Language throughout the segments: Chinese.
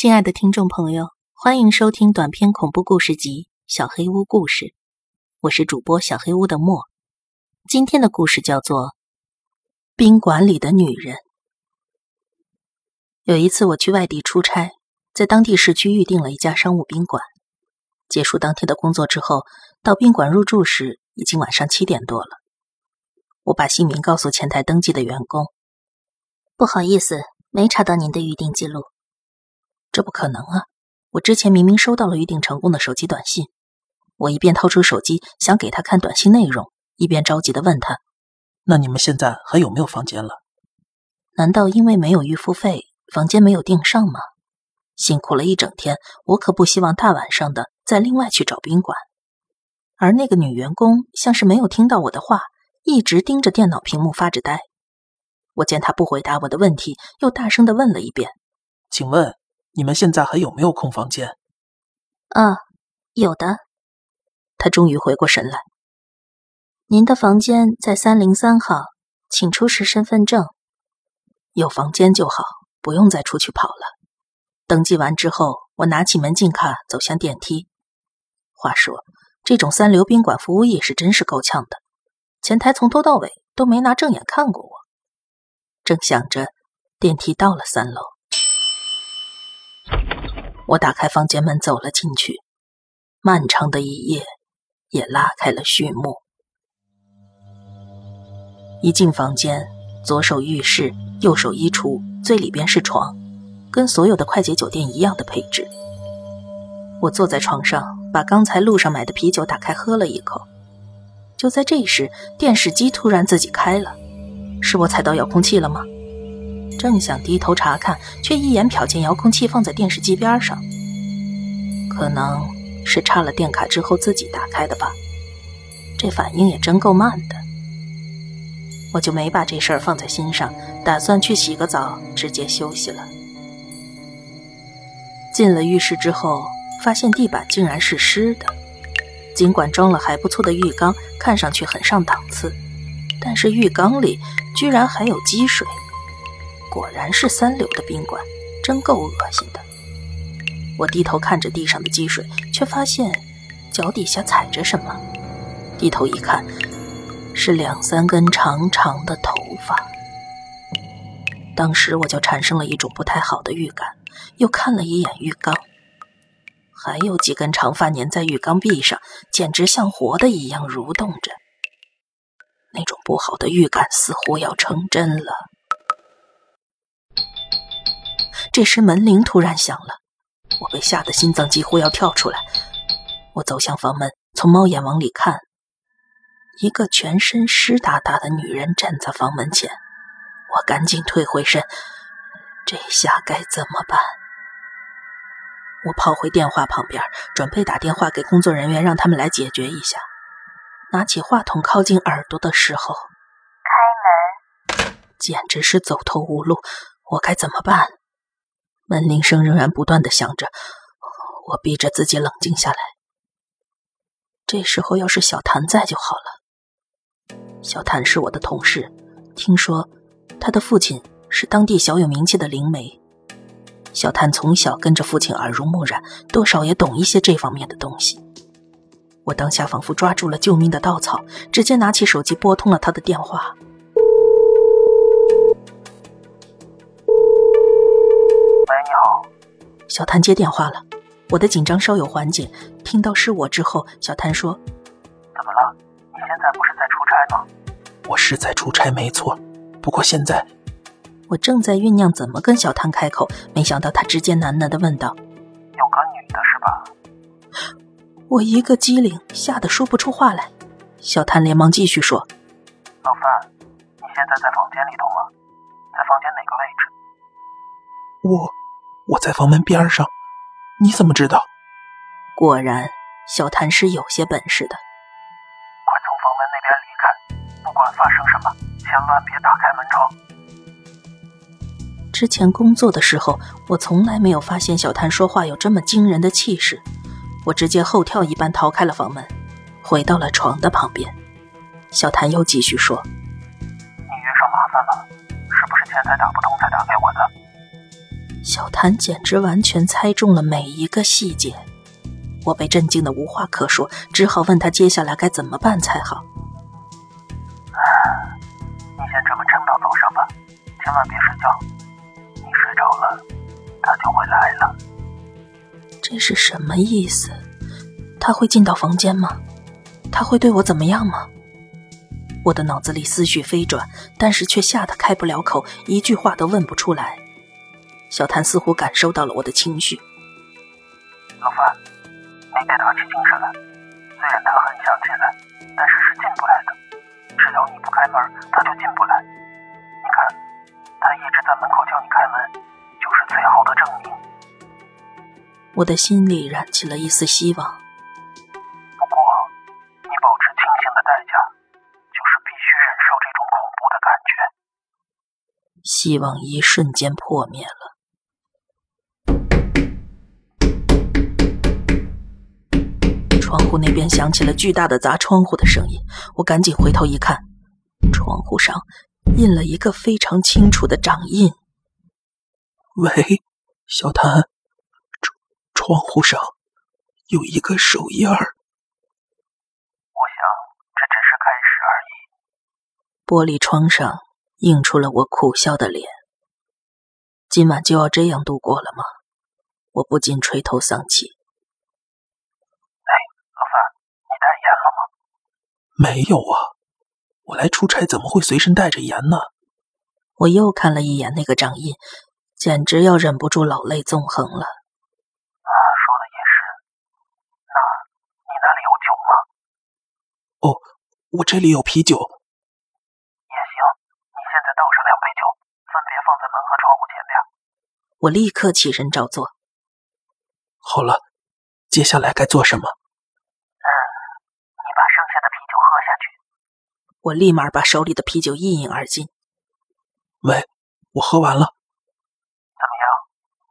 亲爱的听众朋友，欢迎收听短篇恐怖故事集《小黑屋故事》，我是主播小黑屋的莫。今天的故事叫做《宾馆里的女人》。有一次我去外地出差，在当地市区预订了一家商务宾馆。结束当天的工作之后，到宾馆入住时已经晚上七点多了。我把姓名告诉前台登记的员工，不好意思，没查到您的预订记录。这不可能啊！我之前明明收到了预定成功的手机短信。我一边掏出手机想给他看短信内容，一边着急的问他：“那你们现在还有没有房间了？难道因为没有预付费，房间没有订上吗？辛苦了一整天，我可不希望大晚上的再另外去找宾馆。”而那个女员工像是没有听到我的话，一直盯着电脑屏幕发着呆。我见她不回答我的问题，又大声的问了一遍：“请问？”你们现在还有没有空房间？啊，有的。他终于回过神来。您的房间在三零三号，请出示身份证。有房间就好，不用再出去跑了。登记完之后，我拿起门禁卡走向电梯。话说，这种三流宾馆服务业是真是够呛的，前台从头到尾都没拿正眼看过我。正想着，电梯到了三楼。我打开房间门，走了进去。漫长的一夜也拉开了序幕。一进房间，左手浴室，右手衣橱，最里边是床，跟所有的快捷酒店一样的配置。我坐在床上，把刚才路上买的啤酒打开喝了一口。就在这时，电视机突然自己开了，是我踩到遥控器了吗？正想低头查看，却一眼瞟见遥控器放在电视机边上。可能是插了电卡之后自己打开的吧，这反应也真够慢的。我就没把这事儿放在心上，打算去洗个澡，直接休息了。进了浴室之后，发现地板竟然是湿的，尽管装了还不错的浴缸，看上去很上档次，但是浴缸里居然还有积水。果然是三流的宾馆，真够恶心的。我低头看着地上的积水，却发现脚底下踩着什么。低头一看，是两三根长长的头发。当时我就产生了一种不太好的预感，又看了一眼浴缸，还有几根长发粘在浴缸壁上，简直像活的一样蠕动着。那种不好的预感似乎要成真了。这时门铃突然响了，我被吓得心脏几乎要跳出来。我走向房门，从猫眼往里看，一个全身湿哒哒的女人站在房门前。我赶紧退回身，这下该怎么办？我跑回电话旁边，准备打电话给工作人员，让他们来解决一下。拿起话筒靠近耳朵的时候，开门，简直是走投无路。我该怎么办？门铃声仍然不断的响着，我逼着自己冷静下来。这时候要是小谭在就好了。小谭是我的同事，听说他的父亲是当地小有名气的灵媒。小谭从小跟着父亲耳濡目染，多少也懂一些这方面的东西。我当下仿佛抓住了救命的稻草，直接拿起手机拨通了他的电话。小谭接电话了，我的紧张稍有缓解。听到是我之后，小谭说：“怎么了？你现在不是在出差吗？”“我是在出差，没错。不过现在……”我正在酝酿怎么跟小谭开口，没想到他直接喃喃的问道：“有个女的是吧？”我一个机灵，吓得说不出话来。小谭连忙继续说：“老范，你现在在房间里头吗？在房间哪个位置？”我。我在房门边上，你怎么知道？果然，小谭是有些本事的。快从房门那边离开，不管发生什么，千万别打开门窗。之前工作的时候，我从来没有发现小谭说话有这么惊人的气势。我直接后跳一般逃开了房门，回到了床的旁边。小谭又继续说：“你遇上麻烦了，是不是前台打不通才打给我的？”小谭简直完全猜中了每一个细节，我被震惊的无话可说，只好问他接下来该怎么办才好。你先这么撑到早上吧，千万别睡觉。你睡着了，他就会来了。这是什么意思？他会进到房间吗？他会对我怎么样吗？我的脑子里思绪飞转，但是却吓得开不了口，一句话都问不出来。小谭似乎感受到了我的情绪。老范，你得打起精神来。虽然他很想进来，但是是进不来的。只要你不开门，他就进不来。你看，他一直在门口叫你开门，就是最好的证明。我的心里燃起了一丝希望。不过，你保持清醒的代价，就是必须忍受这种恐怖的感觉。希望一瞬间破灭了。窗户那边响起了巨大的砸窗户的声音，我赶紧回头一看，窗户上印了一个非常清楚的掌印。喂，小谭，窗窗户上有一个手印儿。我想这只是开始而已。玻璃窗上映出了我苦笑的脸。今晚就要这样度过了吗？我不禁垂头丧气。没有啊，我来出差怎么会随身带着盐呢？我又看了一眼那个掌印，简直要忍不住老泪纵横了。啊，说的也是。那你那里有酒吗？哦，我这里有啤酒。也行，你现在倒上两杯酒，分别放在门和窗户前面。我立刻起身照做。好了，接下来该做什么？我立马把手里的啤酒一饮而尽。喂，我喝完了。怎么样？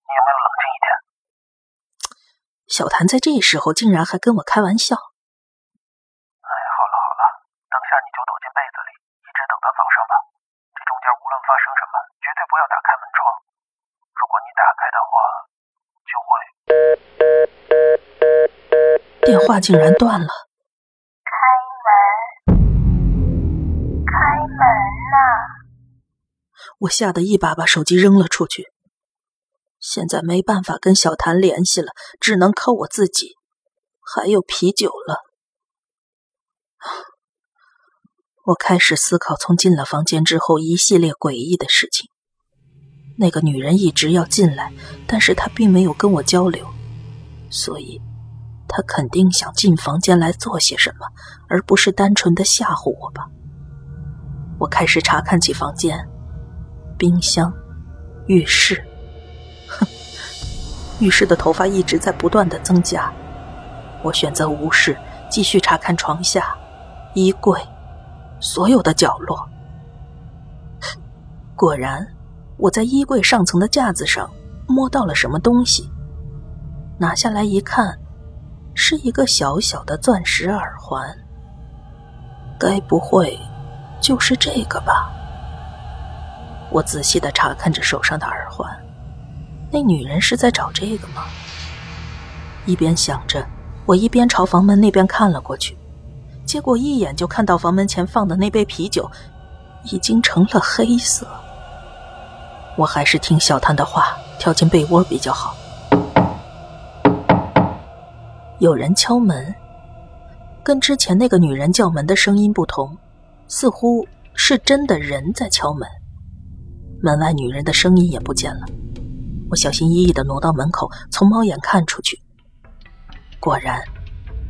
你有没有冷静一点？小谭在这时候竟然还跟我开玩笑。哎，好了好了，等下你就躲进被子里，一直等到早上吧。这中间无论发生什么，绝对不要打开门窗。如果你打开的话，就会……电话竟然断了。我吓得一把把手机扔了出去。现在没办法跟小谭联系了，只能靠我自己。还有啤酒了。我开始思考从进了房间之后一系列诡异的事情。那个女人一直要进来，但是她并没有跟我交流，所以她肯定想进房间来做些什么，而不是单纯的吓唬我吧。我开始查看起房间。冰箱、浴室，哼，浴室的头发一直在不断的增加。我选择无视，继续查看床下、衣柜，所有的角落。果然，我在衣柜上层的架子上摸到了什么东西。拿下来一看，是一个小小的钻石耳环。该不会就是这个吧？我仔细的查看着手上的耳环，那女人是在找这个吗？一边想着，我一边朝房门那边看了过去，结果一眼就看到房门前放的那杯啤酒已经成了黑色。我还是听小谭的话，跳进被窝比较好。有人敲门，跟之前那个女人叫门的声音不同，似乎是真的人在敲门。门外女人的声音也不见了，我小心翼翼地挪到门口，从猫眼看出去。果然，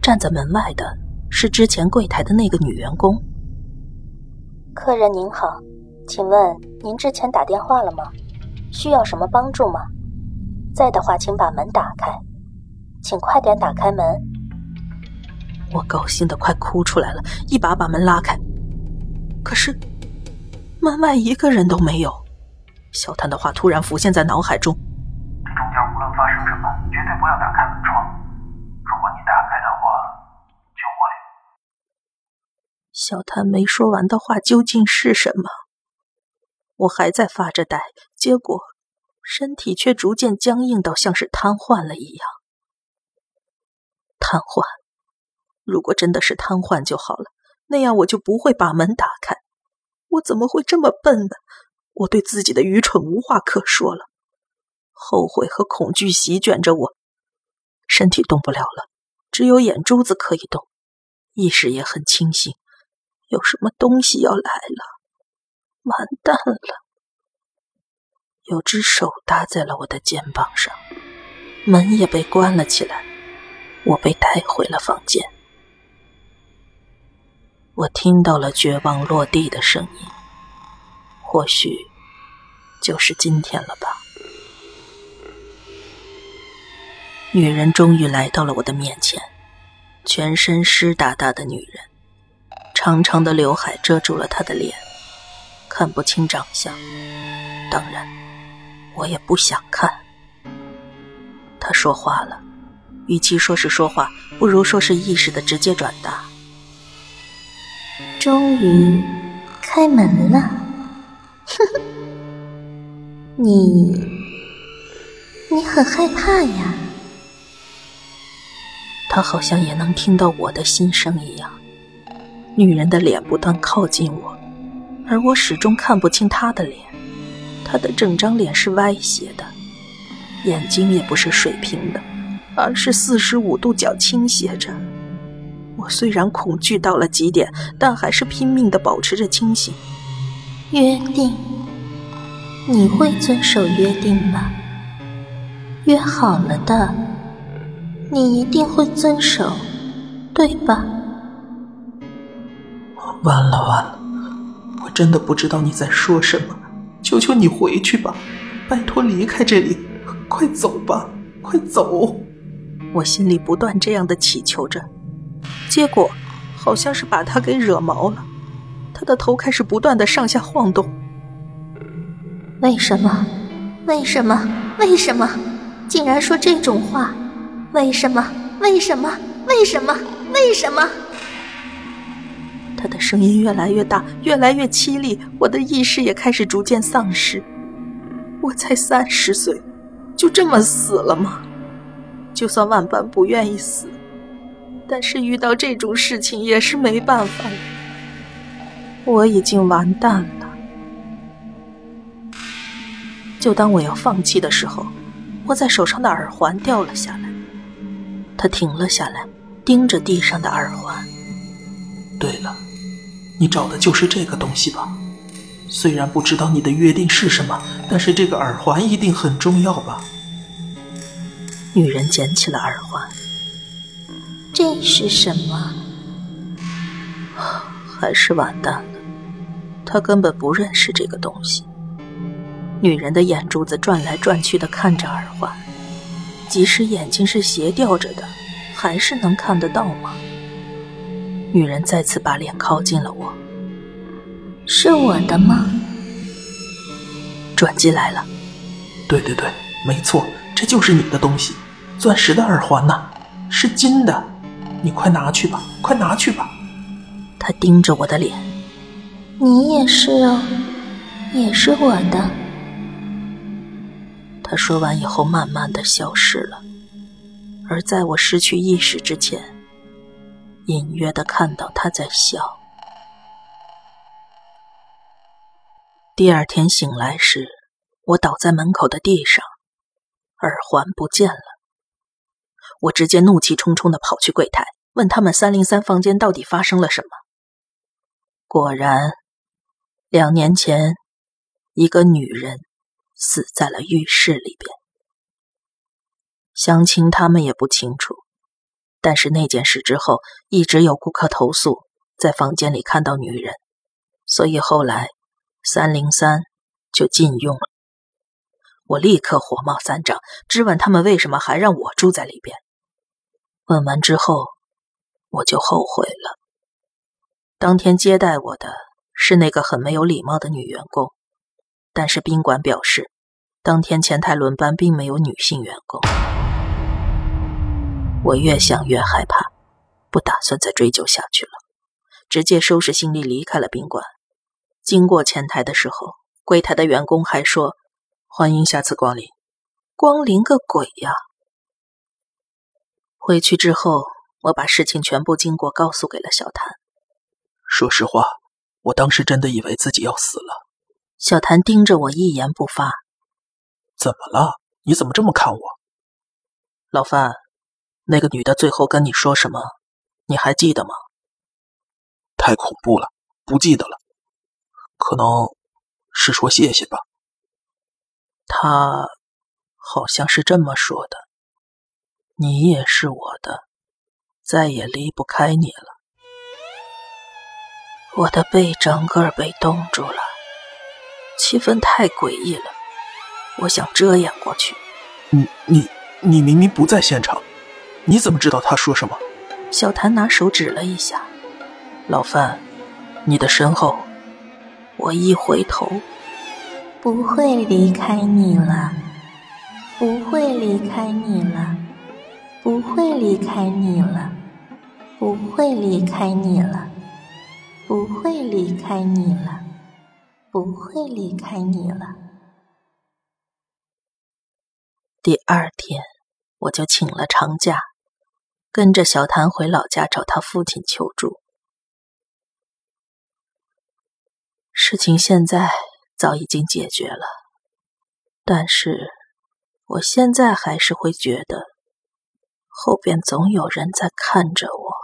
站在门外的是之前柜台的那个女员工。客人您好，请问您之前打电话了吗？需要什么帮助吗？在的话，请把门打开，请快点打开门。我高兴得快哭出来了，一把把门拉开，可是门外一个人都没有。小谭的话突然浮现在脑海中。这中间无论发生什么，绝对不要打开门窗。如果你打开的话，就会……小谭没说完的话究竟是什么？我还在发着呆，结果身体却逐渐僵硬到像是瘫痪了一样。瘫痪，如果真的是瘫痪就好了，那样我就不会把门打开。我怎么会这么笨呢？我对自己的愚蠢无话可说了，后悔和恐惧席卷着我，身体动不了了，只有眼珠子可以动，意识也很清醒。有什么东西要来了？完蛋了！有只手搭在了我的肩膀上，门也被关了起来，我被带回了房间。我听到了绝望落地的声音，或许就是今天了吧。女人终于来到了我的面前，全身湿哒哒的女人，长长的刘海遮住了她的脸，看不清长相。当然。我也不想看。她说话了，与其说是说话，不如说是意识的直接转达。终于开门了，哼哼，你你很害怕呀？他好像也能听到我的心声一样。女人的脸不断靠近我，而我始终看不清她的脸。他的整张脸是歪斜的，眼睛也不是水平的，而是四十五度角倾斜着。我虽然恐惧到了极点，但还是拼命的保持着清醒。约定，你会遵守约定吧？约好了的，你一定会遵守，对吧？完了完了，我真的不知道你在说什么。求求你回去吧，拜托离开这里，快走吧，快走！我心里不断这样的祈求着，结果好像是把他给惹毛了，他的头开始不断的上下晃动。为什么？为什么？为什么？竟然说这种话？为什么？为什么？为什么？为什么？他的声音越来越大，越来越凄厉，我的意识也开始逐渐丧失。我才三十岁，就这么死了吗？就算万般不愿意死，但是遇到这种事情也是没办法了。我已经完蛋了。就当我要放弃的时候，握在手上的耳环掉了下来。他停了下来，盯着地上的耳环。对了。你找的就是这个东西吧？虽然不知道你的约定是什么，但是这个耳环一定很重要吧？女人捡起了耳环，这是什么？还是完蛋了，他根本不认识这个东西。女人的眼珠子转来转去的看着耳环，即使眼睛是斜吊着的，还是能看得到吗？女人再次把脸靠近了我。是我的吗？转机来了。对对对，没错，这就是你的东西，钻石的耳环呐，是金的，你快拿去吧，快拿去吧。他盯着我的脸。你也是哦，也是我的。他说完以后，慢慢的消失了。而在我失去意识之前。隐约的看到他在笑。第二天醒来时，我倒在门口的地上，耳环不见了。我直接怒气冲冲的跑去柜台，问他们三零三房间到底发生了什么。果然，两年前，一个女人死在了浴室里边。详情他们也不清楚。但是那件事之后，一直有顾客投诉在房间里看到女人，所以后来三零三就禁用了。我立刻火冒三丈，质问他们为什么还让我住在里边。问完之后，我就后悔了。当天接待我的是那个很没有礼貌的女员工，但是宾馆表示，当天前台轮班并没有女性员工。我越想越害怕，不打算再追究下去了，直接收拾行李离开了宾馆。经过前台的时候，柜台的员工还说，欢迎下次光临。光临个鬼呀！回去之后，我把事情全部经过告诉给了小谭。说实话，我当时真的以为自己要死了。小谭盯着我，一言不发。怎么了？你怎么这么看我？老范，那个女的最后跟你说什么？你还记得吗？太恐怖了，不记得了。可能是说谢谢吧。她好像是这么说的。你也是我的，再也离不开你了。我的背整个被冻住了，气氛太诡异了。我想遮掩过去。你你你明明不在现场，你怎么知道他说什么？小谭拿手指了一下，老范，你的身后。我一回头，不会离开你了，不会离开你了，不会离开你了，不会离开你了，不会离开你了，不会离开你了。第二天，我就请了长假，跟着小谭回老家找他父亲求助。事情现在早已经解决了，但是我现在还是会觉得后边总有人在看着我。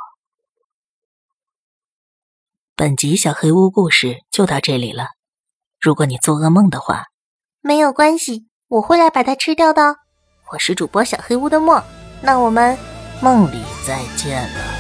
本集小黑屋故事就到这里了。如果你做噩梦的话，没有关系，我会来把它吃掉的。我是主播小黑屋的墨，那我们梦里再见了。